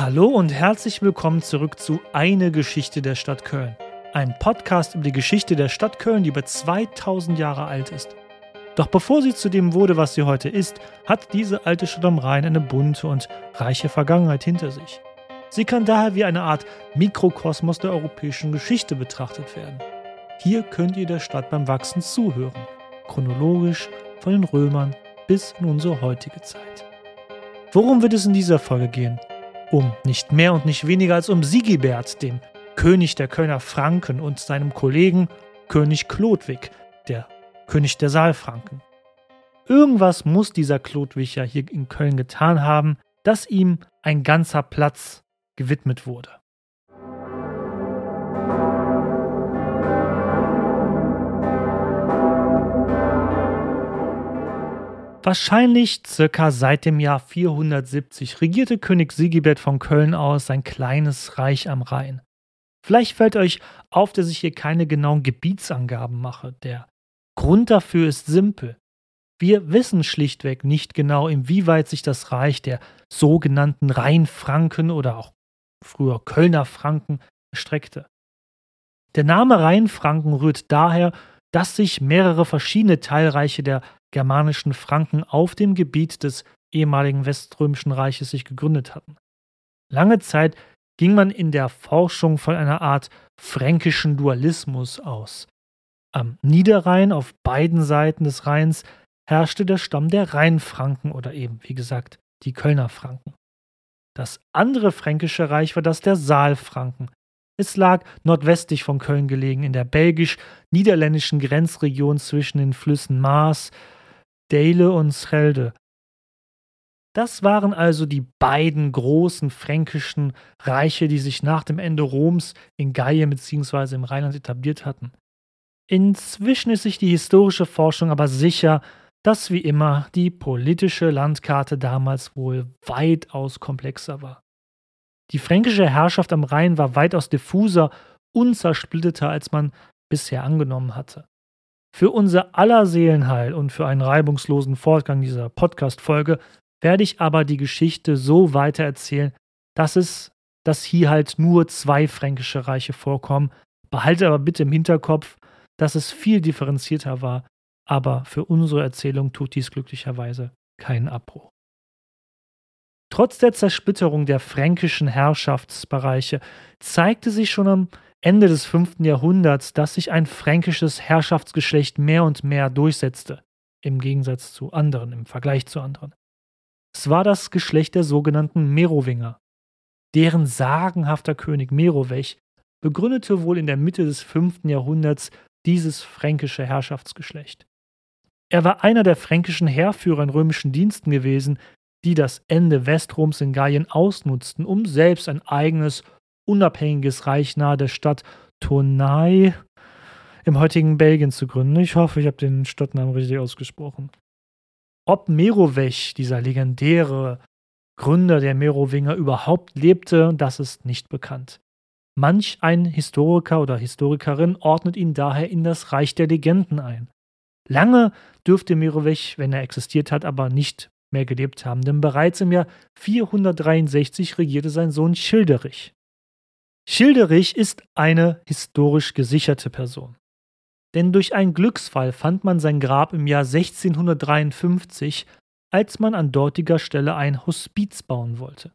Hallo und herzlich willkommen zurück zu Eine Geschichte der Stadt Köln. Ein Podcast über die Geschichte der Stadt Köln, die über 2000 Jahre alt ist. Doch bevor sie zu dem wurde, was sie heute ist, hat diese alte Stadt am Rhein eine bunte und reiche Vergangenheit hinter sich. Sie kann daher wie eine Art Mikrokosmos der europäischen Geschichte betrachtet werden. Hier könnt ihr der Stadt beim Wachsen zuhören, chronologisch von den Römern bis in unsere heutige Zeit. Worum wird es in dieser Folge gehen? Um nicht mehr und nicht weniger als um Sigibert, dem König der Kölner Franken und seinem Kollegen König Chlodwig, der König der Saalfranken. Irgendwas muss dieser Chlodwig ja hier in Köln getan haben, dass ihm ein ganzer Platz gewidmet wurde. Wahrscheinlich circa seit dem Jahr 470 regierte König Sigibert von Köln aus sein kleines Reich am Rhein. Vielleicht fällt euch auf, dass ich hier keine genauen Gebietsangaben mache. Der Grund dafür ist simpel. Wir wissen schlichtweg nicht genau, inwieweit sich das Reich der sogenannten Rheinfranken oder auch früher Kölner Franken erstreckte. Der Name Rheinfranken rührt daher, dass sich mehrere verschiedene Teilreiche der germanischen Franken auf dem Gebiet des ehemaligen Weströmischen Reiches sich gegründet hatten. Lange Zeit ging man in der Forschung von einer Art fränkischen Dualismus aus. Am Niederrhein auf beiden Seiten des Rheins herrschte der Stamm der Rheinfranken oder eben, wie gesagt, die Kölner Franken. Das andere fränkische Reich war das der Saalfranken. Es lag nordwestlich von Köln gelegen, in der belgisch-niederländischen Grenzregion zwischen den Flüssen Maas, Deile und Schelde. Das waren also die beiden großen fränkischen Reiche, die sich nach dem Ende Roms in Gallien bzw. im Rheinland etabliert hatten. Inzwischen ist sich die historische Forschung aber sicher, dass wie immer die politische Landkarte damals wohl weitaus komplexer war. Die fränkische Herrschaft am Rhein war weitaus diffuser, unzersplitterter, als man bisher angenommen hatte. Für unser aller Seelenheil und für einen reibungslosen Fortgang dieser Podcast-Folge werde ich aber die Geschichte so weitererzählen, dass es, dass hier halt nur zwei fränkische Reiche vorkommen. Behalte aber bitte im Hinterkopf, dass es viel differenzierter war, aber für unsere Erzählung tut dies glücklicherweise keinen Abbruch. Trotz der Zersplitterung der fränkischen Herrschaftsbereiche zeigte sich schon am Ende des 5. Jahrhunderts, dass sich ein fränkisches Herrschaftsgeschlecht mehr und mehr durchsetzte, im Gegensatz zu anderen, im Vergleich zu anderen. Es war das Geschlecht der sogenannten Merowinger. Deren sagenhafter König Merowech begründete wohl in der Mitte des 5. Jahrhunderts dieses fränkische Herrschaftsgeschlecht. Er war einer der fränkischen Heerführer in römischen Diensten gewesen, die das Ende Westroms in Gallien ausnutzten, um selbst ein eigenes unabhängiges Reich nahe der Stadt Tournai im heutigen Belgien zu gründen. Ich hoffe, ich habe den Stadtnamen richtig ausgesprochen. Ob Merowech, dieser legendäre Gründer der Merowinger, überhaupt lebte, das ist nicht bekannt. Manch ein Historiker oder Historikerin ordnet ihn daher in das Reich der Legenden ein. Lange dürfte Merowech, wenn er existiert hat, aber nicht mehr gelebt haben, denn bereits im Jahr 463 regierte sein Sohn Schilderich. Schilderich ist eine historisch gesicherte Person. Denn durch einen Glücksfall fand man sein Grab im Jahr 1653, als man an dortiger Stelle ein Hospiz bauen wollte.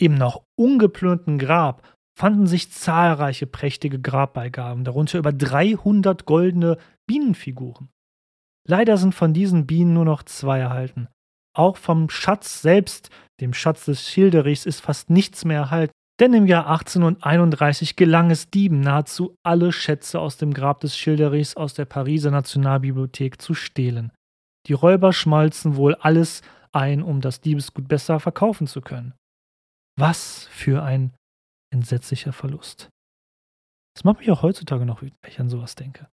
Im noch ungeplünderten Grab fanden sich zahlreiche prächtige Grabbeigaben, darunter über 300 goldene Bienenfiguren. Leider sind von diesen Bienen nur noch zwei erhalten. Auch vom Schatz selbst, dem Schatz des Schilderichs, ist fast nichts mehr erhalten. Denn im Jahr 1831 gelang es Dieben nahezu alle Schätze aus dem Grab des Schilderichs aus der Pariser Nationalbibliothek zu stehlen. Die Räuber schmalzen wohl alles ein, um das Diebesgut besser verkaufen zu können. Was für ein entsetzlicher Verlust. Das macht mich auch heutzutage noch wütend, wenn ich an sowas denke.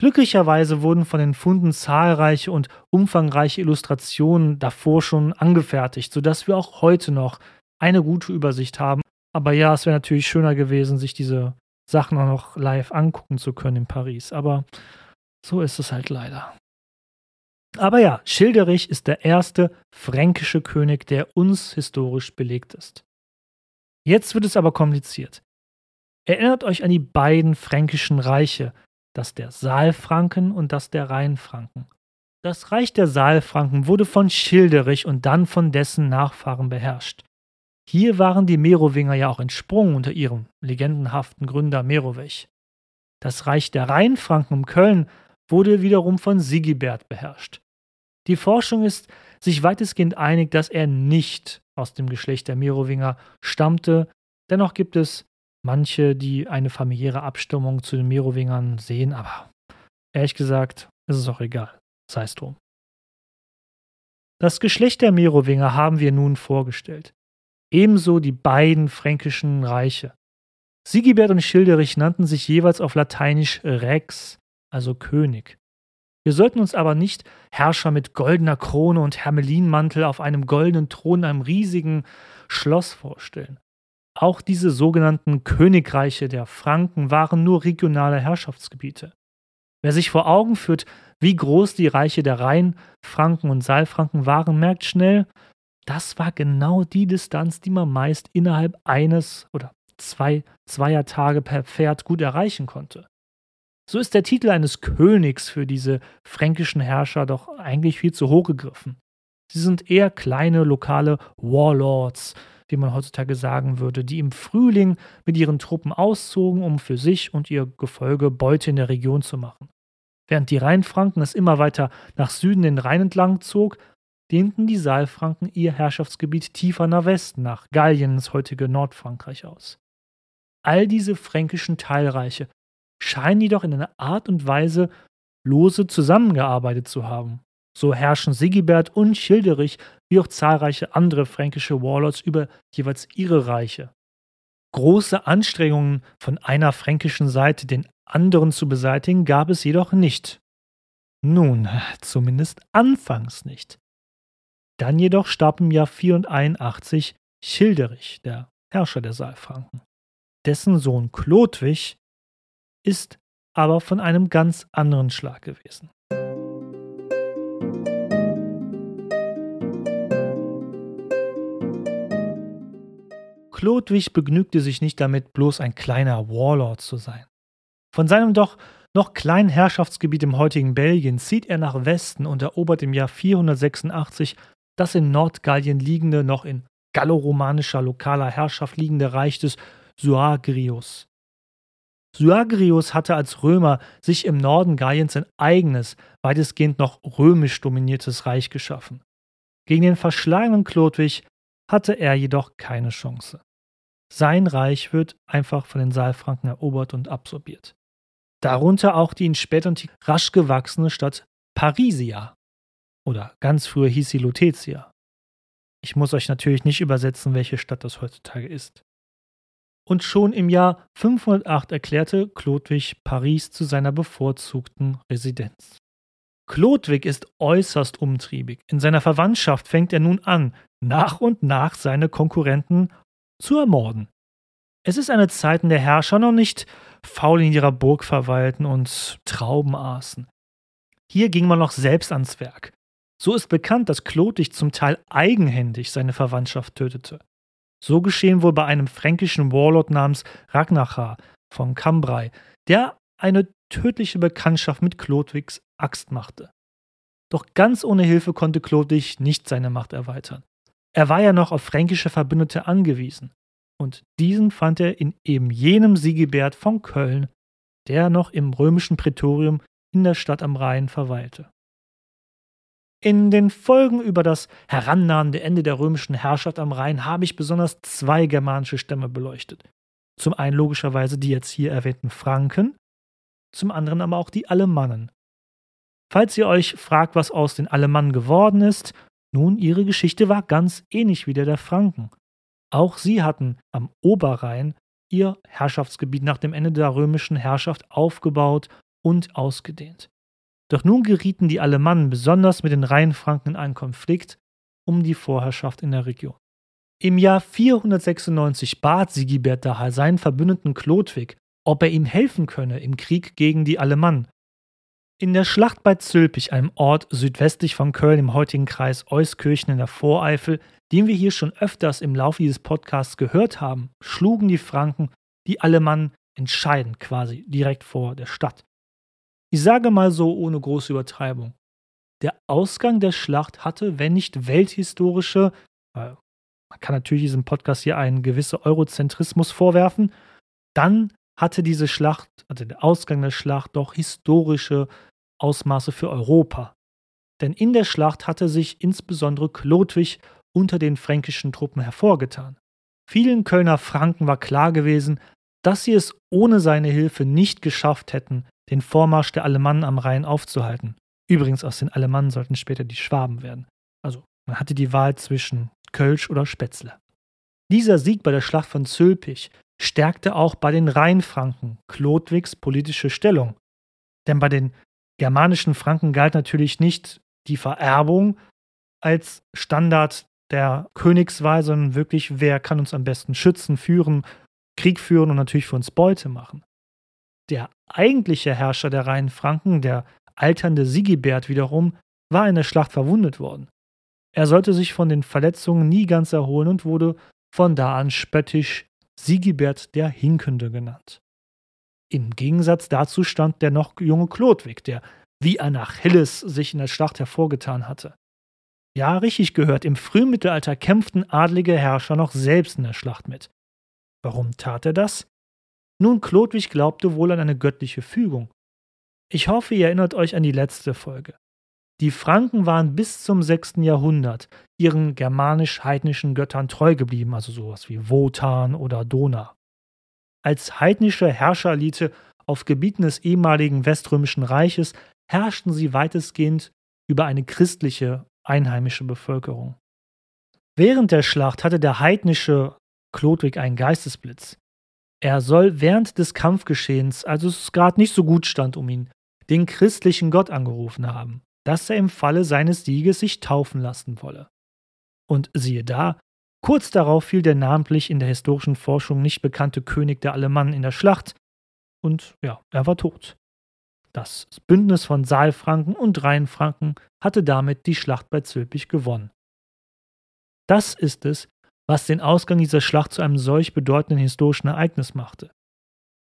Glücklicherweise wurden von den Funden zahlreiche und umfangreiche Illustrationen davor schon angefertigt, sodass wir auch heute noch eine gute Übersicht haben aber ja, es wäre natürlich schöner gewesen, sich diese Sachen auch noch live angucken zu können in Paris. Aber so ist es halt leider. Aber ja, Schilderich ist der erste fränkische König, der uns historisch belegt ist. Jetzt wird es aber kompliziert. Erinnert euch an die beiden fränkischen Reiche, das der Saalfranken und das der Rheinfranken. Das Reich der Saalfranken wurde von Schilderich und dann von dessen Nachfahren beherrscht. Hier waren die Merowinger ja auch entsprungen unter ihrem legendenhaften Gründer Merowech. Das Reich der Rheinfranken um Köln wurde wiederum von Sigibert beherrscht. Die Forschung ist sich weitestgehend einig, dass er nicht aus dem Geschlecht der Merowinger stammte. Dennoch gibt es manche, die eine familiäre Abstimmung zu den Merowingern sehen, aber ehrlich gesagt ist es auch egal. Sei es drum. Das Geschlecht der Merowinger haben wir nun vorgestellt ebenso die beiden fränkischen Reiche. Sigibert und Schilderich nannten sich jeweils auf Lateinisch Rex, also König. Wir sollten uns aber nicht Herrscher mit goldener Krone und Hermelinmantel auf einem goldenen Thron in einem riesigen Schloss vorstellen. Auch diese sogenannten Königreiche der Franken waren nur regionale Herrschaftsgebiete. Wer sich vor Augen führt, wie groß die Reiche der Rhein, Franken und Saalfranken waren, merkt schnell, das war genau die Distanz, die man meist innerhalb eines oder zwei Zweiertage per Pferd gut erreichen konnte. So ist der Titel eines Königs für diese fränkischen Herrscher doch eigentlich viel zu hoch gegriffen. Sie sind eher kleine lokale Warlords, wie man heutzutage sagen würde, die im Frühling mit ihren Truppen auszogen, um für sich und ihr Gefolge Beute in der Region zu machen. Während die Rheinfranken es immer weiter nach Süden den Rhein entlang zog, dehnten die Saalfranken ihr Herrschaftsgebiet tiefer nach Westen, nach Gallien, das heutige Nordfrankreich aus. All diese fränkischen Teilreiche scheinen jedoch in einer Art und Weise lose zusammengearbeitet zu haben. So herrschen Sigibert und Schilderich wie auch zahlreiche andere fränkische Warlords über jeweils ihre Reiche. Große Anstrengungen von einer fränkischen Seite den anderen zu beseitigen gab es jedoch nicht. Nun, zumindest anfangs nicht. Dann jedoch starb im Jahr 481 Childerich, der Herrscher der Saalfranken. Dessen Sohn Chlodwig ist aber von einem ganz anderen Schlag gewesen. Chlodwig begnügte sich nicht damit, bloß ein kleiner Warlord zu sein. Von seinem doch noch kleinen Herrschaftsgebiet im heutigen Belgien zieht er nach Westen und erobert im Jahr 486 das in Nordgallien liegende, noch in galloromanischer lokaler Herrschaft liegende Reich des Suagrius. Suagrius hatte als Römer sich im Norden Galliens ein eigenes, weitestgehend noch römisch dominiertes Reich geschaffen. Gegen den verschlagenen Chlodwig hatte er jedoch keine Chance. Sein Reich wird einfach von den Saalfranken erobert und absorbiert. Darunter auch die in Spätantike rasch gewachsene Stadt Parisia. Oder ganz früher hieß sie Lutetia. Ich muss euch natürlich nicht übersetzen, welche Stadt das heutzutage ist. Und schon im Jahr 508 erklärte Chlodwig Paris zu seiner bevorzugten Residenz. Chlodwig ist äußerst umtriebig. In seiner Verwandtschaft fängt er nun an, nach und nach seine Konkurrenten zu ermorden. Es ist eine Zeit, in der Herrscher noch nicht faul in ihrer Burg verweilten und Trauben aßen. Hier ging man noch selbst ans Werk. So ist bekannt, dass Chlodwig zum Teil eigenhändig seine Verwandtschaft tötete. So geschehen wohl bei einem fränkischen Warlord namens Ragnachar von Cambrai, der eine tödliche Bekanntschaft mit Chlodwigs Axt machte. Doch ganz ohne Hilfe konnte Chlodwig nicht seine Macht erweitern. Er war ja noch auf fränkische Verbündete angewiesen. Und diesen fand er in eben jenem Sigibert von Köln, der noch im römischen Prätorium in der Stadt am Rhein verweilte. In den Folgen über das herannahende Ende der römischen Herrschaft am Rhein habe ich besonders zwei germanische Stämme beleuchtet. Zum einen logischerweise die jetzt hier erwähnten Franken, zum anderen aber auch die Alemannen. Falls ihr euch fragt, was aus den Alemannen geworden ist, nun, ihre Geschichte war ganz ähnlich wie der der Franken. Auch sie hatten am Oberrhein ihr Herrschaftsgebiet nach dem Ende der römischen Herrschaft aufgebaut und ausgedehnt. Doch nun gerieten die Alemannen besonders mit den Rheinfranken in einen Konflikt um die Vorherrschaft in der Region. Im Jahr 496 bat Sigibert daher seinen Verbündeten Chlodwig, ob er ihm helfen könne im Krieg gegen die Alemannen. In der Schlacht bei Zülpich, einem Ort südwestlich von Köln im heutigen Kreis Euskirchen in der Voreifel, den wir hier schon öfters im Laufe dieses Podcasts gehört haben, schlugen die Franken die Alemannen entscheidend quasi direkt vor der Stadt. Ich sage mal so ohne große Übertreibung. Der Ausgang der Schlacht hatte, wenn nicht welthistorische, man kann natürlich diesem Podcast hier einen gewissen Eurozentrismus vorwerfen, dann hatte diese Schlacht, also der Ausgang der Schlacht, doch historische Ausmaße für Europa. Denn in der Schlacht hatte sich insbesondere Chlodwig unter den fränkischen Truppen hervorgetan. Vielen Kölner Franken war klar gewesen, dass sie es ohne seine Hilfe nicht geschafft hätten, den Vormarsch der Alemannen am Rhein aufzuhalten. Übrigens, aus den Alemannen sollten später die Schwaben werden. Also, man hatte die Wahl zwischen Kölsch oder Spätzle. Dieser Sieg bei der Schlacht von Zülpich stärkte auch bei den Rheinfranken Chlodwigs politische Stellung. Denn bei den germanischen Franken galt natürlich nicht die Vererbung als Standard der Königswahl, sondern wirklich, wer kann uns am besten schützen, führen, Krieg führen und natürlich für uns Beute machen. Der eigentliche Herrscher der reinen Franken, der alternde Sigibert wiederum, war in der Schlacht verwundet worden. Er sollte sich von den Verletzungen nie ganz erholen und wurde von da an spöttisch Sigibert der Hinkende genannt. Im Gegensatz dazu stand der noch junge Chlodwig, der wie ein Achilles sich in der Schlacht hervorgetan hatte. Ja, richtig gehört, im Frühmittelalter kämpften adlige Herrscher noch selbst in der Schlacht mit. Warum tat er das? Nun, Chlodwig glaubte wohl an eine göttliche Fügung. Ich hoffe, ihr erinnert euch an die letzte Folge. Die Franken waren bis zum 6. Jahrhundert ihren germanisch-heidnischen Göttern treu geblieben, also sowas wie Wotan oder Dona. Als heidnische Herrscherelite auf Gebieten des ehemaligen Weströmischen Reiches herrschten sie weitestgehend über eine christliche einheimische Bevölkerung. Während der Schlacht hatte der heidnische Chlodwig einen Geistesblitz. Er soll während des Kampfgeschehens, also es gerade nicht so gut stand um ihn, den christlichen Gott angerufen haben, dass er im Falle seines Sieges sich taufen lassen wolle. Und siehe da, Kurz darauf fiel der namentlich in der historischen Forschung nicht bekannte König der Alemannen in der Schlacht und ja, er war tot. Das Bündnis von Saalfranken und Rheinfranken hatte damit die Schlacht bei Zülpich gewonnen. Das ist es, was den Ausgang dieser Schlacht zu einem solch bedeutenden historischen Ereignis machte.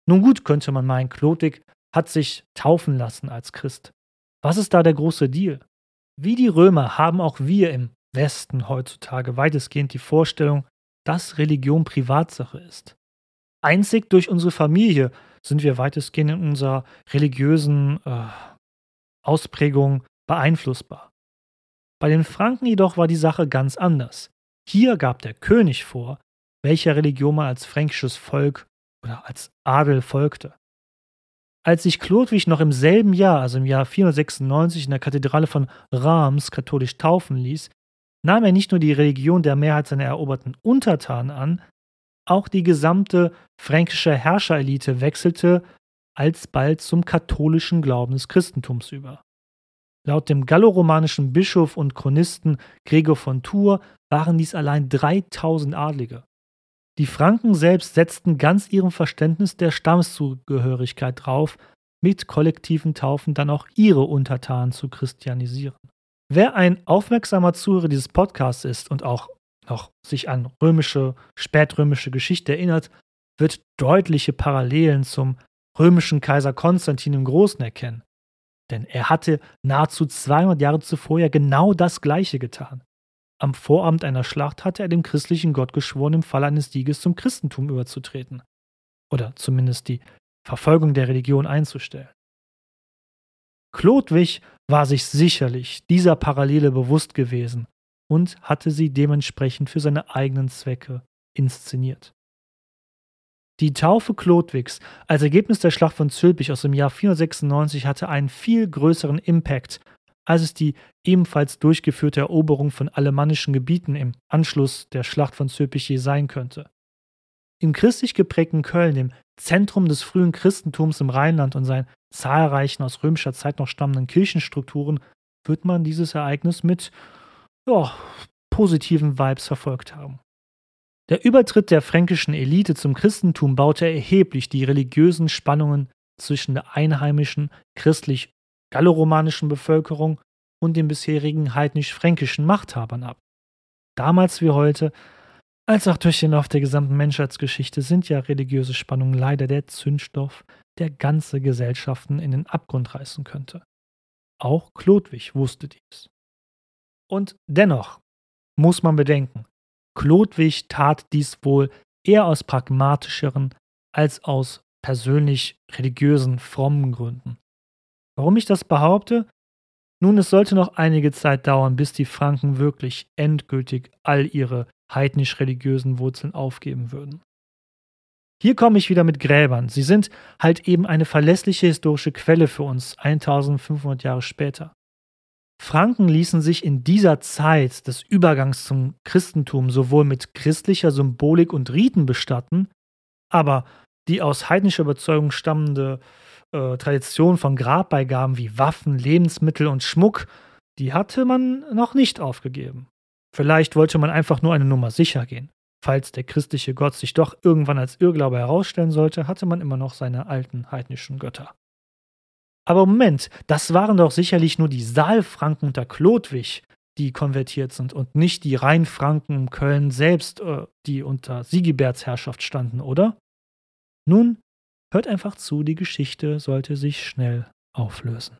Nun gut, könnte man meinen, Chlodwig hat sich taufen lassen als Christ. Was ist da der große Deal? Wie die Römer haben auch wir im Westen heutzutage weitestgehend die Vorstellung, dass Religion Privatsache ist. Einzig durch unsere Familie sind wir weitestgehend in unserer religiösen äh, Ausprägung beeinflussbar. Bei den Franken jedoch war die Sache ganz anders. Hier gab der König vor, welcher Religion man als fränkisches Volk oder als Adel folgte. Als sich Chlodwig noch im selben Jahr, also im Jahr 496, in der Kathedrale von Reims katholisch taufen ließ, nahm er nicht nur die Religion der Mehrheit seiner eroberten Untertanen an, auch die gesamte fränkische Herrscherelite wechselte alsbald zum katholischen Glauben des Christentums über. Laut dem galloromanischen Bischof und Chronisten Gregor von Tours waren dies allein 3000 Adlige. Die Franken selbst setzten ganz ihrem Verständnis der Stammeszugehörigkeit drauf, mit kollektiven Taufen dann auch ihre Untertanen zu christianisieren. Wer ein aufmerksamer Zuhörer dieses Podcasts ist und auch noch sich an römische, spätrömische Geschichte erinnert, wird deutliche Parallelen zum römischen Kaiser Konstantin im Großen erkennen. Denn er hatte nahezu 200 Jahre zuvor ja genau das Gleiche getan. Am Vorabend einer Schlacht hatte er dem christlichen Gott geschworen, im Fall eines Sieges zum Christentum überzutreten. Oder zumindest die Verfolgung der Religion einzustellen. Chlodwig war sich sicherlich dieser Parallele bewusst gewesen und hatte sie dementsprechend für seine eigenen Zwecke inszeniert. Die Taufe Chlodwigs als Ergebnis der Schlacht von Zülpich aus dem Jahr 496 hatte einen viel größeren Impact, als es die ebenfalls durchgeführte Eroberung von alemannischen Gebieten im Anschluss der Schlacht von Zülpich je sein könnte. Im christlich geprägten Köln, dem Zentrum des frühen Christentums im Rheinland und seinen zahlreichen aus römischer Zeit noch stammenden Kirchenstrukturen, wird man dieses Ereignis mit ja, positiven Vibes verfolgt haben. Der Übertritt der fränkischen Elite zum Christentum baute erheblich die religiösen Spannungen zwischen der einheimischen, christlich galloromanischen Bevölkerung und den bisherigen heidnisch-fränkischen Machthabern ab. Damals wie heute, als auch durch den Lauf der gesamten Menschheitsgeschichte, sind ja religiöse Spannungen leider der Zündstoff, der ganze Gesellschaften in den Abgrund reißen könnte. Auch Chlodwig wusste dies. Und dennoch muss man bedenken, Chlodwig tat dies wohl eher aus pragmatischeren als aus persönlich religiösen, frommen Gründen. Warum ich das behaupte? Nun, es sollte noch einige Zeit dauern, bis die Franken wirklich endgültig all ihre heidnisch-religiösen Wurzeln aufgeben würden. Hier komme ich wieder mit Gräbern. Sie sind halt eben eine verlässliche historische Quelle für uns 1500 Jahre später. Franken ließen sich in dieser Zeit des Übergangs zum Christentum sowohl mit christlicher Symbolik und Riten bestatten, aber die aus heidnischer Überzeugung stammende äh, Tradition von Grabbeigaben wie Waffen, Lebensmittel und Schmuck, die hatte man noch nicht aufgegeben. Vielleicht wollte man einfach nur eine Nummer sicher gehen. Falls der christliche Gott sich doch irgendwann als Irrglaube herausstellen sollte, hatte man immer noch seine alten heidnischen Götter. Aber Moment, das waren doch sicherlich nur die Saalfranken unter Chlodwig, die konvertiert sind und nicht die Rheinfranken in Köln selbst, äh, die unter Sigiberts Herrschaft standen, oder? Nun, hört einfach zu, die Geschichte sollte sich schnell auflösen.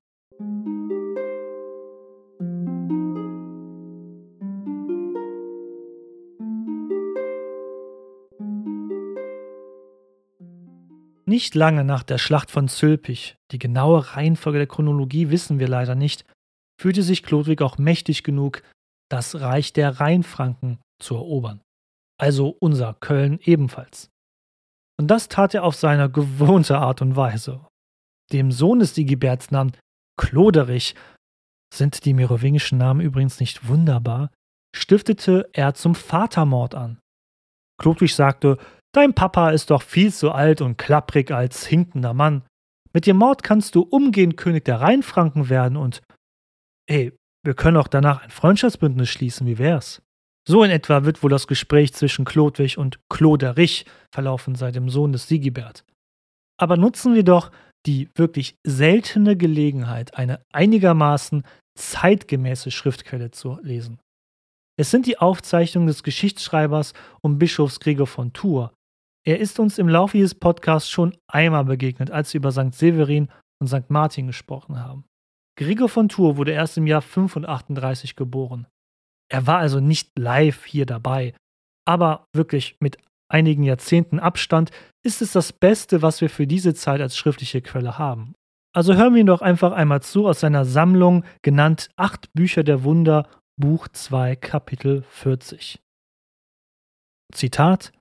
Nicht lange nach der Schlacht von Zülpich, die genaue Reihenfolge der Chronologie wissen wir leider nicht, fühlte sich Chlodwig auch mächtig genug, das Reich der Rheinfranken zu erobern. Also unser Köln ebenfalls. Und das tat er auf seine gewohnte Art und Weise. Dem Sohn des Sigiberts Namen Kloderich, sind die merowingischen Namen übrigens nicht wunderbar, stiftete er zum Vatermord an. Chlodwig sagte, Dein Papa ist doch viel zu alt und klapprig als hinkender Mann. Mit dem Mord kannst du umgehend König der Rheinfranken werden und. Ey, wir können auch danach ein Freundschaftsbündnis schließen, wie wär's? So in etwa wird wohl das Gespräch zwischen Chlodwig und Cloderich verlaufen seit dem Sohn des Sigibert. Aber nutzen wir doch die wirklich seltene Gelegenheit, eine einigermaßen zeitgemäße Schriftquelle zu lesen. Es sind die Aufzeichnungen des Geschichtsschreibers und Bischofs Gregor von Tours, er ist uns im Laufe dieses Podcasts schon einmal begegnet, als wir über St. Severin und St. Martin gesprochen haben. Gregor von Tours wurde erst im Jahr 538 geboren. Er war also nicht live hier dabei, aber wirklich mit einigen Jahrzehnten Abstand ist es das Beste, was wir für diese Zeit als schriftliche Quelle haben. Also hören wir ihn doch einfach einmal zu aus seiner Sammlung, genannt Acht Bücher der Wunder, Buch 2, Kapitel 40. Zitat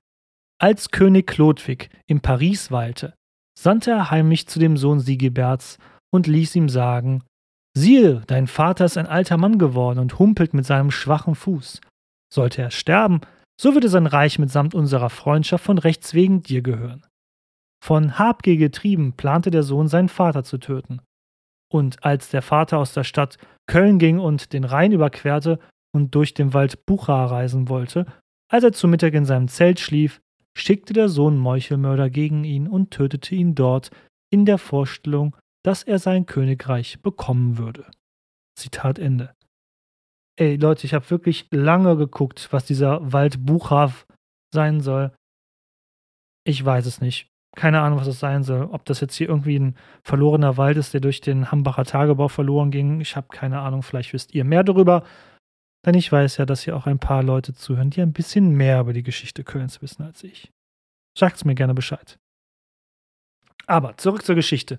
als König Chlodwig in Paris weilte, sandte er heimlich zu dem Sohn Sigiberts und ließ ihm sagen: Siehe, dein Vater ist ein alter Mann geworden und humpelt mit seinem schwachen Fuß. Sollte er sterben, so würde sein Reich mitsamt unserer Freundschaft von Rechts wegen dir gehören. Von Habgier getrieben plante der Sohn, seinen Vater zu töten. Und als der Vater aus der Stadt Köln ging und den Rhein überquerte und durch den Wald Bucha reisen wollte, als er zu Mittag in seinem Zelt schlief, schickte der Sohn Meuchelmörder gegen ihn und tötete ihn dort in der Vorstellung, dass er sein Königreich bekommen würde. Zitat Ende. Ey Leute, ich habe wirklich lange geguckt, was dieser Wald Buchhav sein soll. Ich weiß es nicht. Keine Ahnung, was es sein soll. Ob das jetzt hier irgendwie ein verlorener Wald ist, der durch den Hambacher Tagebau verloren ging. Ich habe keine Ahnung. Vielleicht wisst ihr mehr darüber. Denn ich weiß ja, dass hier auch ein paar Leute zuhören, die ein bisschen mehr über die Geschichte Kölns wissen als ich. Sagt's mir gerne Bescheid. Aber zurück zur Geschichte.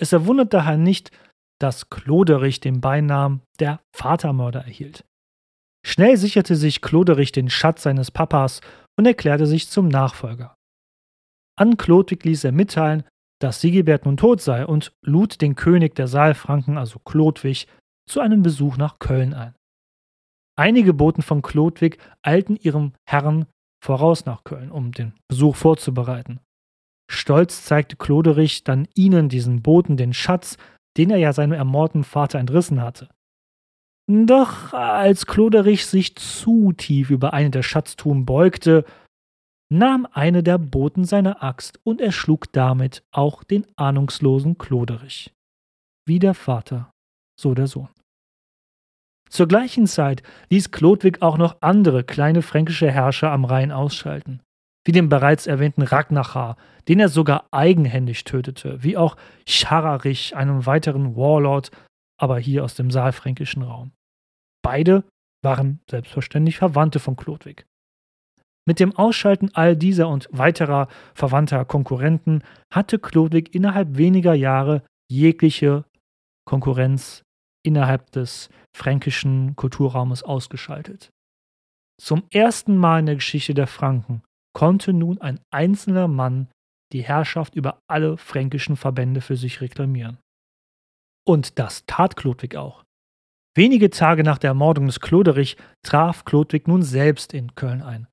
Es erwundert daher nicht, dass Kloderich den Beinamen der Vatermörder erhielt. Schnell sicherte sich Kloderich den Schatz seines Papas und erklärte sich zum Nachfolger. An Chlodwig ließ er mitteilen, dass Sigibert nun tot sei und lud den König der Saalfranken, also Chlodwig, zu einem Besuch nach Köln ein. Einige Boten von Chlodwig eilten ihrem Herrn voraus nach Köln, um den Besuch vorzubereiten. Stolz zeigte Cloderich dann ihnen, diesen Boten, den Schatz, den er ja seinem ermordeten Vater entrissen hatte. Doch als Cloderich sich zu tief über eine der Schatztruhen beugte, nahm eine der Boten seine Axt und erschlug damit auch den ahnungslosen Cloderich, wie der Vater so der Sohn. Zur gleichen Zeit ließ Chlodwig auch noch andere kleine fränkische Herrscher am Rhein ausschalten, wie den bereits erwähnten Ragnachar, den er sogar eigenhändig tötete, wie auch Schararich, einen weiteren Warlord, aber hier aus dem saalfränkischen Raum. Beide waren selbstverständlich Verwandte von Chlodwig. Mit dem Ausschalten all dieser und weiterer verwandter Konkurrenten hatte Chlodwig innerhalb weniger Jahre jegliche Konkurrenz innerhalb des fränkischen Kulturraumes ausgeschaltet. Zum ersten Mal in der Geschichte der Franken konnte nun ein einzelner Mann die Herrschaft über alle fränkischen Verbände für sich reklamieren. Und das tat Chlodwig auch. Wenige Tage nach der Ermordung des Cloderich traf Chlodwig nun selbst in Köln ein.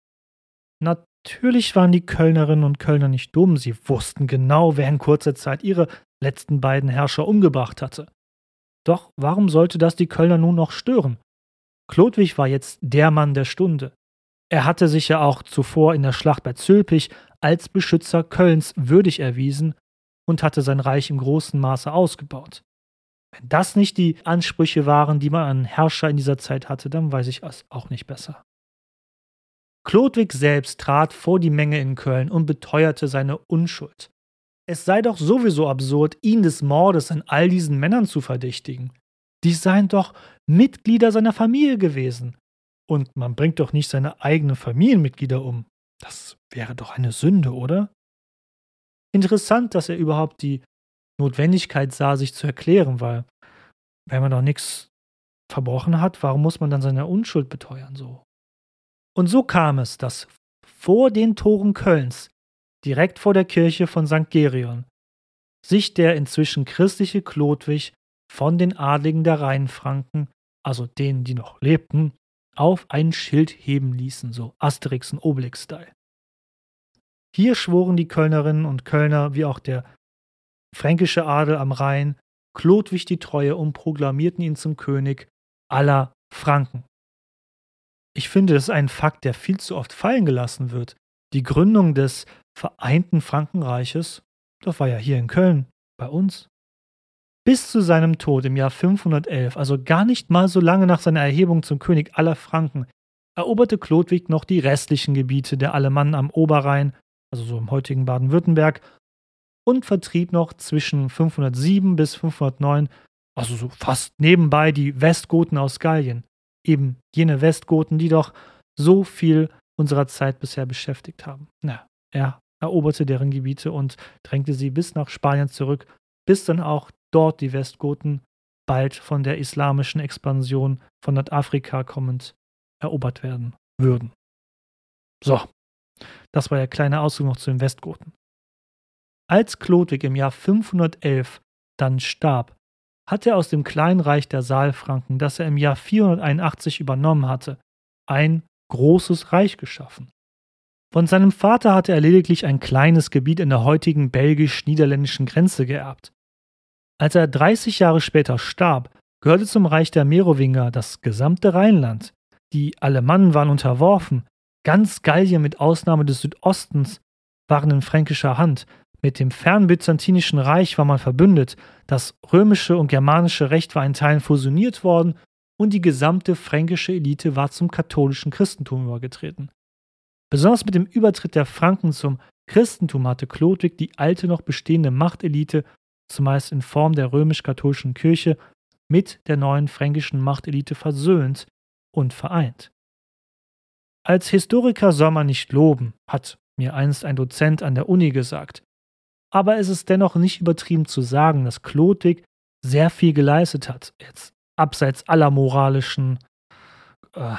Natürlich waren die Kölnerinnen und Kölner nicht dumm, sie wussten genau, wer in kurzer Zeit ihre letzten beiden Herrscher umgebracht hatte. Doch warum sollte das die Kölner nun noch stören? Chlodwig war jetzt der Mann der Stunde. Er hatte sich ja auch zuvor in der Schlacht bei Zülpich als Beschützer Kölns würdig erwiesen und hatte sein Reich im großen Maße ausgebaut. Wenn das nicht die Ansprüche waren, die man an Herrscher in dieser Zeit hatte, dann weiß ich es auch nicht besser. Chlodwig selbst trat vor die Menge in Köln und beteuerte seine Unschuld. Es sei doch sowieso absurd, ihn des Mordes an all diesen Männern zu verdächtigen. Dies seien doch Mitglieder seiner Familie gewesen. Und man bringt doch nicht seine eigenen Familienmitglieder um. Das wäre doch eine Sünde, oder? Interessant, dass er überhaupt die Notwendigkeit sah, sich zu erklären, weil wenn man doch nichts verbrochen hat, warum muss man dann seine Unschuld beteuern so? Und so kam es, dass vor den Toren Kölns direkt vor der Kirche von St. Gerion, sich der inzwischen christliche Chlodwig von den Adligen der Rheinfranken, also denen, die noch lebten, auf ein Schild heben ließen, so Asterix und Obelix-Style. Hier schworen die Kölnerinnen und Kölner, wie auch der fränkische Adel am Rhein, Chlodwig die Treue und proklamierten ihn zum König aller Franken. Ich finde, das ist ein Fakt, der viel zu oft fallen gelassen wird. Die Gründung des vereinten Frankenreiches, das war ja hier in Köln, bei uns. Bis zu seinem Tod im Jahr 511, also gar nicht mal so lange nach seiner Erhebung zum König aller Franken, eroberte Chlodwig noch die restlichen Gebiete der Alemannen am Oberrhein, also so im heutigen Baden-Württemberg, und vertrieb noch zwischen 507 bis 509, also so fast nebenbei, die Westgoten aus Gallien. Eben jene Westgoten, die doch so viel unserer Zeit bisher beschäftigt haben. Na, er eroberte deren Gebiete und drängte sie bis nach Spanien zurück, bis dann auch dort die Westgoten bald von der islamischen Expansion von Nordafrika kommend erobert werden würden. So, das war der kleine Ausdruck noch zu den Westgoten. Als Chlodwig im Jahr 511 dann starb, hat er aus dem kleinen Reich der Saalfranken, das er im Jahr 481 übernommen hatte, ein großes Reich geschaffen. Von seinem Vater hatte er lediglich ein kleines Gebiet in der heutigen belgisch-niederländischen Grenze geerbt. Als er 30 Jahre später starb, gehörte zum Reich der Merowinger das gesamte Rheinland. Die Alemannen waren unterworfen, ganz Gallien mit Ausnahme des Südostens waren in fränkischer Hand, mit dem fernbyzantinischen Reich war man verbündet, das römische und germanische Recht war in Teilen fusioniert worden und die gesamte fränkische Elite war zum katholischen Christentum übergetreten. Besonders mit dem Übertritt der Franken zum Christentum hatte Chlodwig die alte noch bestehende Machtelite, zumeist in Form der römisch-katholischen Kirche, mit der neuen fränkischen Machtelite versöhnt und vereint. Als Historiker soll man nicht loben, hat mir einst ein Dozent an der Uni gesagt aber es ist dennoch nicht übertrieben zu sagen, dass Chlodwig sehr viel geleistet hat. Jetzt abseits aller moralischen, äh,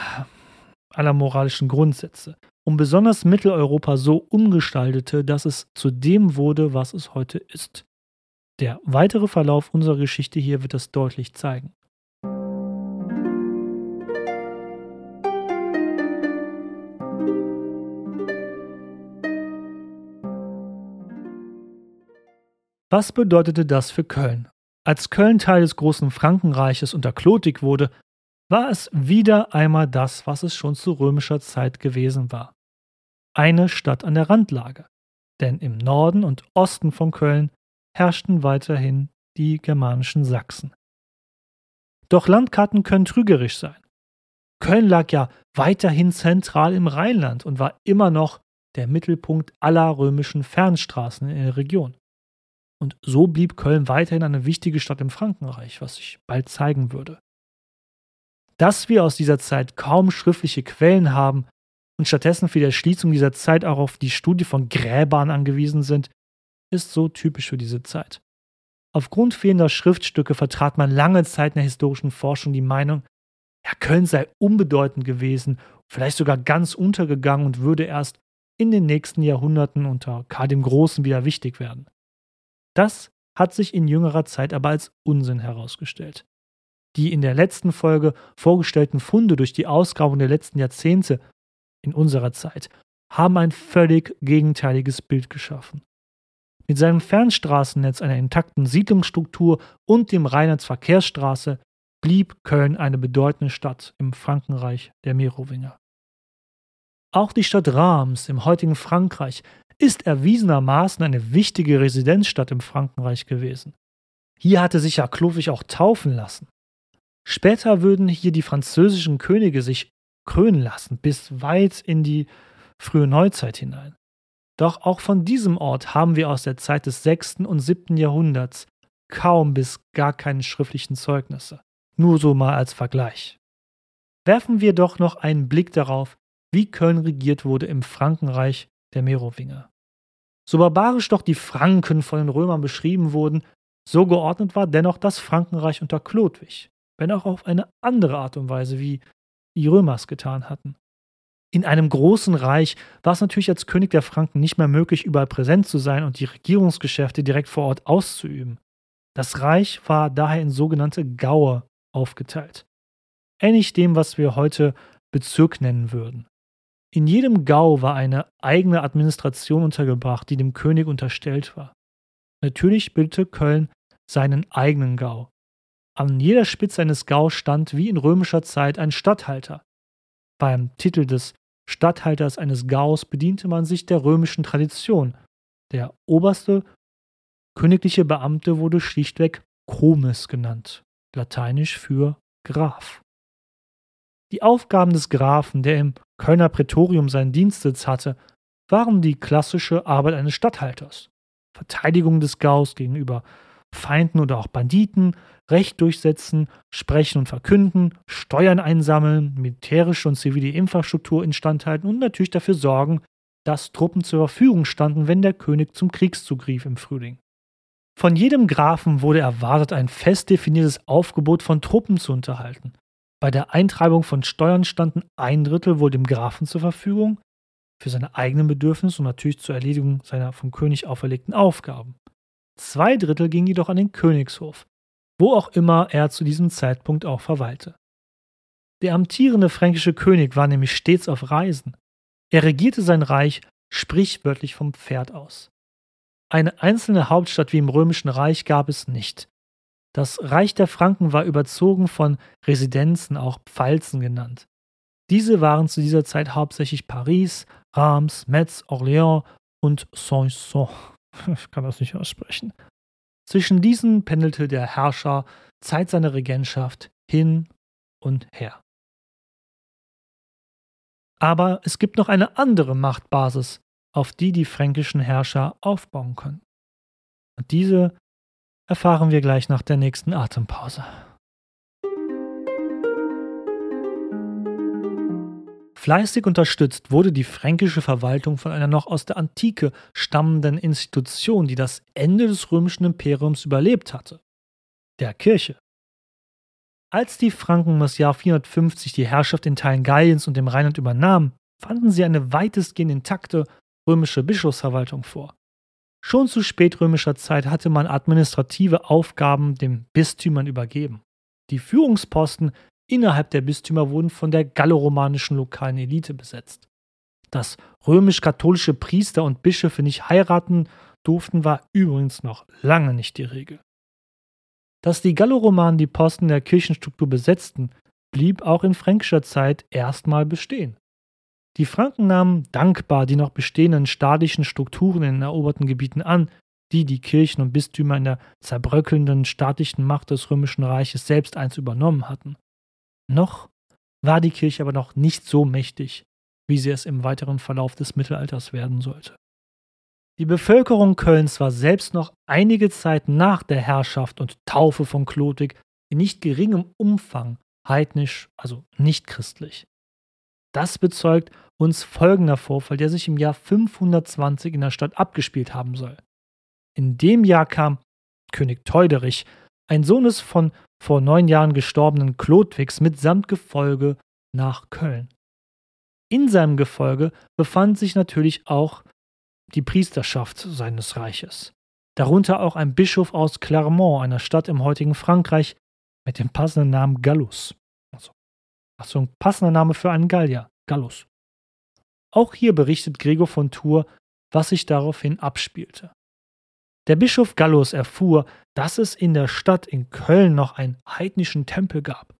aller moralischen Grundsätze. Und besonders Mitteleuropa so umgestaltete, dass es zu dem wurde, was es heute ist. Der weitere Verlauf unserer Geschichte hier wird das deutlich zeigen. Was bedeutete das für Köln? Als Köln Teil des großen Frankenreiches unter Chlodwig wurde, war es wieder einmal das, was es schon zu römischer Zeit gewesen war. Eine Stadt an der Randlage. Denn im Norden und Osten von Köln herrschten weiterhin die germanischen Sachsen. Doch Landkarten können trügerisch sein. Köln lag ja weiterhin zentral im Rheinland und war immer noch der Mittelpunkt aller römischen Fernstraßen in der Region. Und so blieb Köln weiterhin eine wichtige Stadt im Frankenreich, was sich bald zeigen würde. Dass wir aus dieser Zeit kaum schriftliche Quellen haben und stattdessen für die Erschließung dieser Zeit auch auf die Studie von Gräbern angewiesen sind, ist so typisch für diese Zeit. Aufgrund fehlender Schriftstücke vertrat man lange Zeit in der historischen Forschung die Meinung, ja, Köln sei unbedeutend gewesen, vielleicht sogar ganz untergegangen und würde erst in den nächsten Jahrhunderten unter Karl dem Großen wieder wichtig werden. Das hat sich in jüngerer Zeit aber als Unsinn herausgestellt. Die in der letzten Folge vorgestellten Funde durch die Ausgrabung der letzten Jahrzehnte in unserer Zeit haben ein völlig gegenteiliges Bild geschaffen. Mit seinem Fernstraßennetz, einer intakten Siedlungsstruktur und dem Reinheitsverkehrsstraße blieb Köln eine bedeutende Stadt im Frankenreich der Merowinger. Auch die Stadt Reims im heutigen Frankreich ist erwiesenermaßen eine wichtige Residenzstadt im Frankenreich gewesen. Hier hatte sich ja Clovis auch taufen lassen. Später würden hier die französischen Könige sich krönen lassen, bis weit in die frühe Neuzeit hinein. Doch auch von diesem Ort haben wir aus der Zeit des 6. und 7. Jahrhunderts kaum bis gar keine schriftlichen Zeugnisse. Nur so mal als Vergleich. Werfen wir doch noch einen Blick darauf, wie Köln regiert wurde im Frankenreich der Merowinger. So barbarisch doch die Franken von den Römern beschrieben wurden, so geordnet war dennoch das Frankenreich unter Chlodwig, wenn auch auf eine andere Art und Weise, wie die Römer es getan hatten. In einem großen Reich war es natürlich als König der Franken nicht mehr möglich, überall präsent zu sein und die Regierungsgeschäfte direkt vor Ort auszuüben. Das Reich war daher in sogenannte Gaue aufgeteilt. Ähnlich dem, was wir heute Bezirk nennen würden. In jedem Gau war eine eigene Administration untergebracht, die dem König unterstellt war. Natürlich bildete Köln seinen eigenen Gau. An jeder Spitze eines Gaus stand wie in römischer Zeit ein Statthalter. Beim Titel des Statthalters eines Gaus bediente man sich der römischen Tradition. Der oberste königliche Beamte wurde schlichtweg Comes genannt, lateinisch für Graf. Die Aufgaben des Grafen, der im Kölner Prätorium seinen Dienstsitz hatte, waren die klassische Arbeit eines Statthalters. Verteidigung des Gaus gegenüber Feinden oder auch Banditen, Recht durchsetzen, sprechen und verkünden, Steuern einsammeln, militärische und zivile Infrastruktur instandhalten und natürlich dafür sorgen, dass Truppen zur Verfügung standen, wenn der König zum Kriegszug rief im Frühling. Von jedem Grafen wurde erwartet, ein fest definiertes Aufgebot von Truppen zu unterhalten. Bei der Eintreibung von Steuern standen ein Drittel wohl dem Grafen zur Verfügung, für seine eigenen Bedürfnisse und natürlich zur Erledigung seiner vom König auferlegten Aufgaben. Zwei Drittel gingen jedoch an den Königshof, wo auch immer er zu diesem Zeitpunkt auch verweilte. Der amtierende fränkische König war nämlich stets auf Reisen. Er regierte sein Reich sprichwörtlich vom Pferd aus. Eine einzelne Hauptstadt wie im römischen Reich gab es nicht. Das Reich der Franken war überzogen von Residenzen, auch Pfalzen genannt. Diese waren zu dieser Zeit hauptsächlich Paris, Reims, Metz, Orléans und Sanson. Ich kann das nicht aussprechen. Zwischen diesen pendelte der Herrscher Zeit seiner Regentschaft hin und her. Aber es gibt noch eine andere Machtbasis, auf die die fränkischen Herrscher aufbauen können. Und diese erfahren wir gleich nach der nächsten Atempause. Fleißig unterstützt wurde die fränkische Verwaltung von einer noch aus der Antike stammenden Institution, die das Ende des römischen Imperiums überlebt hatte, der Kirche. Als die Franken um das Jahr 450 die Herrschaft in Teilen Galliens und dem Rheinland übernahmen, fanden sie eine weitestgehend intakte römische Bischofsverwaltung vor. Schon zu spätrömischer Zeit hatte man administrative Aufgaben den Bistümern übergeben. Die Führungsposten innerhalb der Bistümer wurden von der galloromanischen lokalen Elite besetzt. Dass römisch-katholische Priester und Bischöfe nicht heiraten durften, war übrigens noch lange nicht die Regel. Dass die Galloromanen die Posten der Kirchenstruktur besetzten, blieb auch in fränkischer Zeit erstmal bestehen. Die Franken nahmen dankbar die noch bestehenden stadischen Strukturen in den eroberten Gebieten an, die die Kirchen und Bistümer in der zerbröckelnden staatlichen Macht des Römischen Reiches selbst eins übernommen hatten. Noch war die Kirche aber noch nicht so mächtig, wie sie es im weiteren Verlauf des Mittelalters werden sollte. Die Bevölkerung Kölns war selbst noch einige Zeit nach der Herrschaft und Taufe von Chlodwig in nicht geringem Umfang heidnisch, also nicht christlich. Das bezeugt uns folgender Vorfall, der sich im Jahr 520 in der Stadt abgespielt haben soll. In dem Jahr kam König Teuderich, ein Sohn des von vor neun Jahren gestorbenen Chlodwigs, mitsamt Gefolge nach Köln. In seinem Gefolge befand sich natürlich auch die Priesterschaft seines Reiches, darunter auch ein Bischof aus Clermont, einer Stadt im heutigen Frankreich, mit dem passenden Namen Gallus. Also, so ein passender Name für einen Gallier, Gallus. Auch hier berichtet Gregor von Tours, was sich daraufhin abspielte. Der Bischof Gallus erfuhr, dass es in der Stadt in Köln noch einen heidnischen Tempel gab.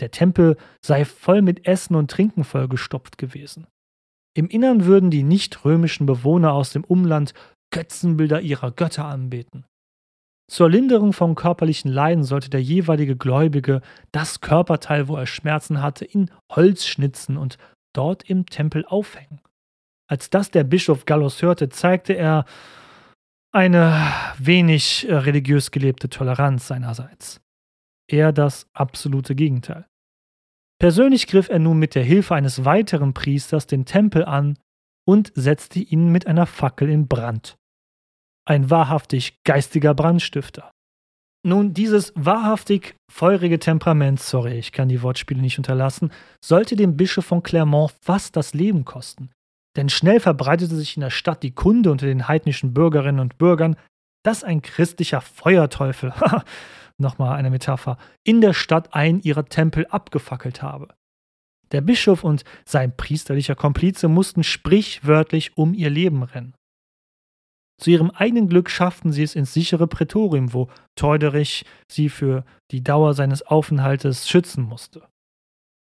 Der Tempel sei voll mit Essen und Trinken vollgestopft gewesen. Im Innern würden die nicht-römischen Bewohner aus dem Umland Götzenbilder ihrer Götter anbeten. Zur Linderung von körperlichen Leiden sollte der jeweilige Gläubige das Körperteil, wo er Schmerzen hatte, in Holz schnitzen und dort im Tempel aufhängen. Als das der Bischof Gallus hörte, zeigte er eine wenig äh, religiös gelebte Toleranz seinerseits. Eher das absolute Gegenteil. Persönlich griff er nun mit der Hilfe eines weiteren Priesters den Tempel an und setzte ihn mit einer Fackel in Brand. Ein wahrhaftig geistiger Brandstifter. Nun, dieses wahrhaftig feurige Temperament, sorry, ich kann die Wortspiele nicht unterlassen, sollte dem Bischof von Clermont fast das Leben kosten. Denn schnell verbreitete sich in der Stadt die Kunde unter den heidnischen Bürgerinnen und Bürgern, dass ein christlicher Feuerteufel, nochmal eine Metapher, in der Stadt einen ihrer Tempel abgefackelt habe. Der Bischof und sein priesterlicher Komplize mussten sprichwörtlich um ihr Leben rennen. Zu ihrem eigenen Glück schafften sie es ins sichere Prätorium, wo Teuderich sie für die Dauer seines Aufenthaltes schützen musste.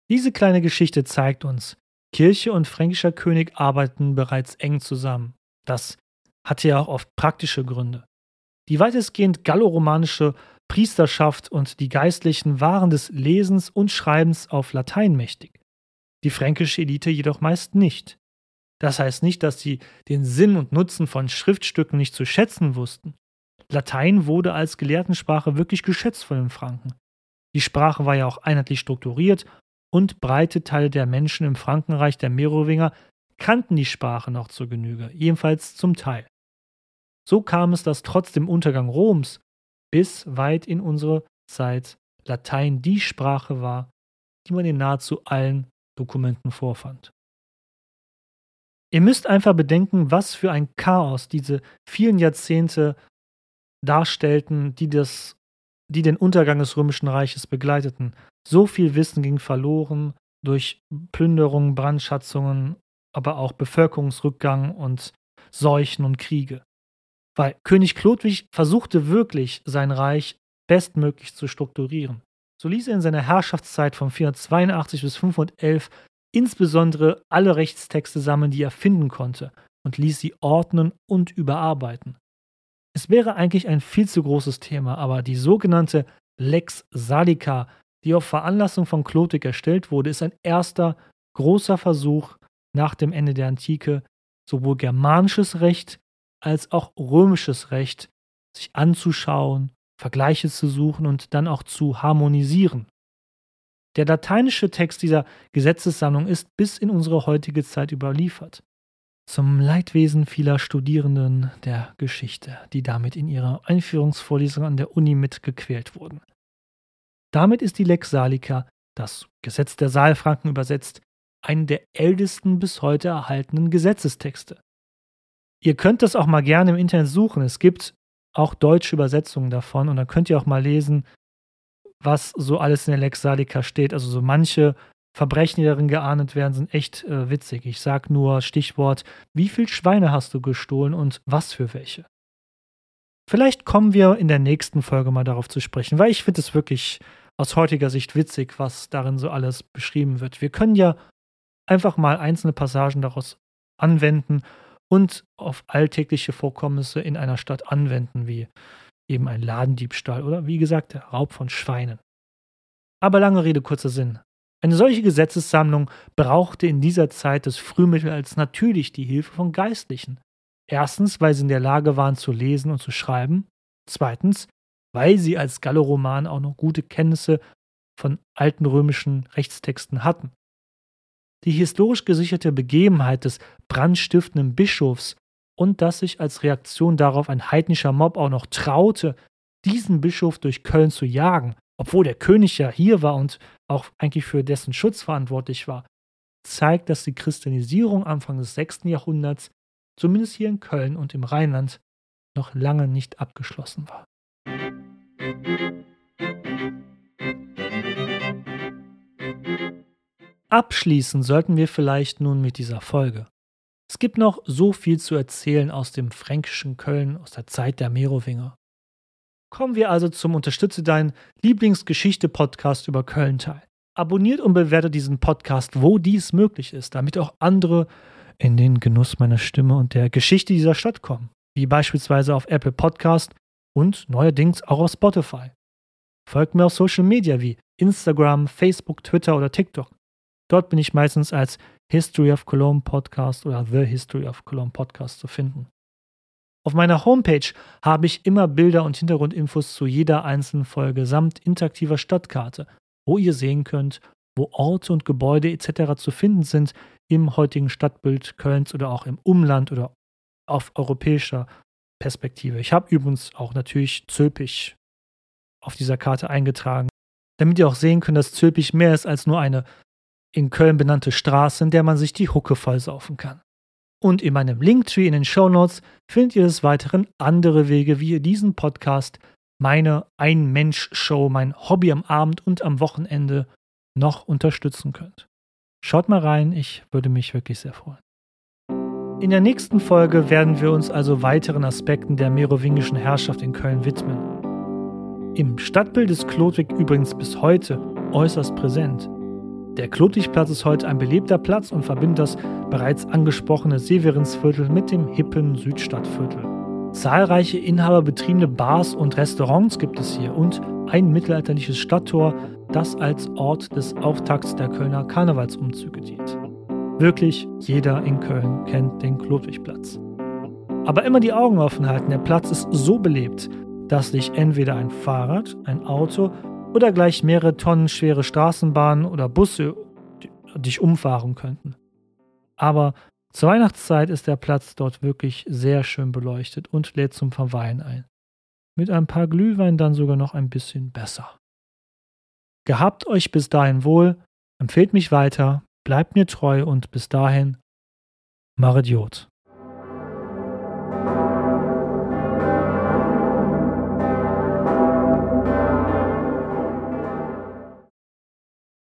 Diese kleine Geschichte zeigt uns, Kirche und fränkischer König arbeiten bereits eng zusammen. Das hatte ja auch oft praktische Gründe. Die weitestgehend galloromanische Priesterschaft und die Geistlichen waren des Lesens und Schreibens auf Latein mächtig, die fränkische Elite jedoch meist nicht. Das heißt nicht, dass sie den Sinn und Nutzen von Schriftstücken nicht zu schätzen wussten. Latein wurde als Gelehrtensprache wirklich geschätzt von den Franken. Die Sprache war ja auch einheitlich strukturiert und breite Teile der Menschen im Frankenreich der Merowinger kannten die Sprache noch zur Genüge, jedenfalls zum Teil. So kam es, dass trotz dem Untergang Roms bis weit in unsere Zeit Latein die Sprache war, die man in nahezu allen Dokumenten vorfand. Ihr müsst einfach bedenken, was für ein Chaos diese vielen Jahrzehnte darstellten, die, das, die den Untergang des Römischen Reiches begleiteten. So viel Wissen ging verloren durch Plünderungen, Brandschatzungen, aber auch Bevölkerungsrückgang und Seuchen und Kriege. Weil König Chlodwig versuchte wirklich, sein Reich bestmöglich zu strukturieren. So ließ er in seiner Herrschaftszeit von 482 bis 511 insbesondere alle Rechtstexte sammeln, die er finden konnte, und ließ sie ordnen und überarbeiten. Es wäre eigentlich ein viel zu großes Thema, aber die sogenannte Lex Salica, die auf Veranlassung von Chlodwig erstellt wurde, ist ein erster großer Versuch nach dem Ende der Antike, sowohl germanisches Recht als auch römisches Recht sich anzuschauen, Vergleiche zu suchen und dann auch zu harmonisieren. Der lateinische Text dieser Gesetzessammlung ist bis in unsere heutige Zeit überliefert. Zum Leidwesen vieler Studierenden der Geschichte, die damit in ihrer Einführungsvorlesung an der Uni mitgequält wurden. Damit ist die Lex Salica, das Gesetz der Saalfranken übersetzt, eine der ältesten bis heute erhaltenen Gesetzestexte. Ihr könnt das auch mal gerne im Internet suchen. Es gibt auch deutsche Übersetzungen davon und dann könnt ihr auch mal lesen, was so alles in der Lex Salica steht. Also so manche Verbrechen, die darin geahndet werden, sind echt äh, witzig. Ich sag nur Stichwort, wie viel Schweine hast du gestohlen und was für welche? Vielleicht kommen wir in der nächsten Folge mal darauf zu sprechen, weil ich finde es wirklich aus heutiger Sicht witzig, was darin so alles beschrieben wird. Wir können ja einfach mal einzelne Passagen daraus anwenden und auf alltägliche Vorkommnisse in einer Stadt anwenden, wie eben ein Ladendiebstahl oder wie gesagt der Raub von Schweinen. Aber lange Rede, kurzer Sinn. Eine solche Gesetzessammlung brauchte in dieser Zeit des Frühmittelalters natürlich die Hilfe von Geistlichen. Erstens, weil sie in der Lage waren zu lesen und zu schreiben. Zweitens, weil sie als Galloroman auch noch gute Kenntnisse von alten römischen Rechtstexten hatten. Die historisch gesicherte Begebenheit des brandstiftenden Bischofs und dass sich als Reaktion darauf ein heidnischer Mob auch noch traute, diesen Bischof durch Köln zu jagen, obwohl der König ja hier war und auch eigentlich für dessen Schutz verantwortlich war, zeigt, dass die Christianisierung Anfang des 6. Jahrhunderts, zumindest hier in Köln und im Rheinland, noch lange nicht abgeschlossen war. Abschließen sollten wir vielleicht nun mit dieser Folge. Es gibt noch so viel zu erzählen aus dem fränkischen Köln, aus der Zeit der Merowinger. Kommen wir also zum Unterstütze deinen Lieblingsgeschichte-Podcast über Köln teil. Abonniert und bewertet diesen Podcast, wo dies möglich ist, damit auch andere in den Genuss meiner Stimme und der Geschichte dieser Stadt kommen, wie beispielsweise auf Apple Podcast und neuerdings auch auf Spotify. Folgt mir auf Social Media wie Instagram, Facebook, Twitter oder TikTok. Dort bin ich meistens als History of Cologne Podcast oder The History of Cologne Podcast zu finden. Auf meiner Homepage habe ich immer Bilder und Hintergrundinfos zu jeder einzelnen Folge samt interaktiver Stadtkarte, wo ihr sehen könnt, wo Orte und Gebäude etc. zu finden sind im heutigen Stadtbild Kölns oder auch im Umland oder auf europäischer Perspektive. Ich habe übrigens auch natürlich Zülpich auf dieser Karte eingetragen, damit ihr auch sehen könnt, dass Zülpich mehr ist als nur eine in Köln benannte Straße, in der man sich die Hucke vollsaufen kann. Und in meinem Linktree in den Show Notes findet ihr des Weiteren andere Wege, wie ihr diesen Podcast, meine Ein-Mensch-Show, mein Hobby am Abend und am Wochenende noch unterstützen könnt. Schaut mal rein, ich würde mich wirklich sehr freuen. In der nächsten Folge werden wir uns also weiteren Aspekten der merowingischen Herrschaft in Köln widmen. Im Stadtbild ist Klodwig übrigens bis heute äußerst präsent. Der Klotwigplatz ist heute ein belebter Platz und verbindet das bereits angesprochene Severinsviertel mit dem hippen Südstadtviertel. Zahlreiche inhaberbetriebene Bars und Restaurants gibt es hier und ein mittelalterliches Stadttor, das als Ort des Auftakts der Kölner Karnevalsumzüge dient. Wirklich jeder in Köln kennt den Klotwigplatz. Aber immer die Augen offen halten, der Platz ist so belebt, dass sich entweder ein Fahrrad, ein Auto oder gleich mehrere Tonnen schwere Straßenbahnen oder Busse dich umfahren könnten. Aber zur Weihnachtszeit ist der Platz dort wirklich sehr schön beleuchtet und lädt zum Verweilen ein. Mit ein paar Glühwein dann sogar noch ein bisschen besser. Gehabt euch bis dahin wohl, empfehlt mich weiter, bleibt mir treu und bis dahin, Maridiot.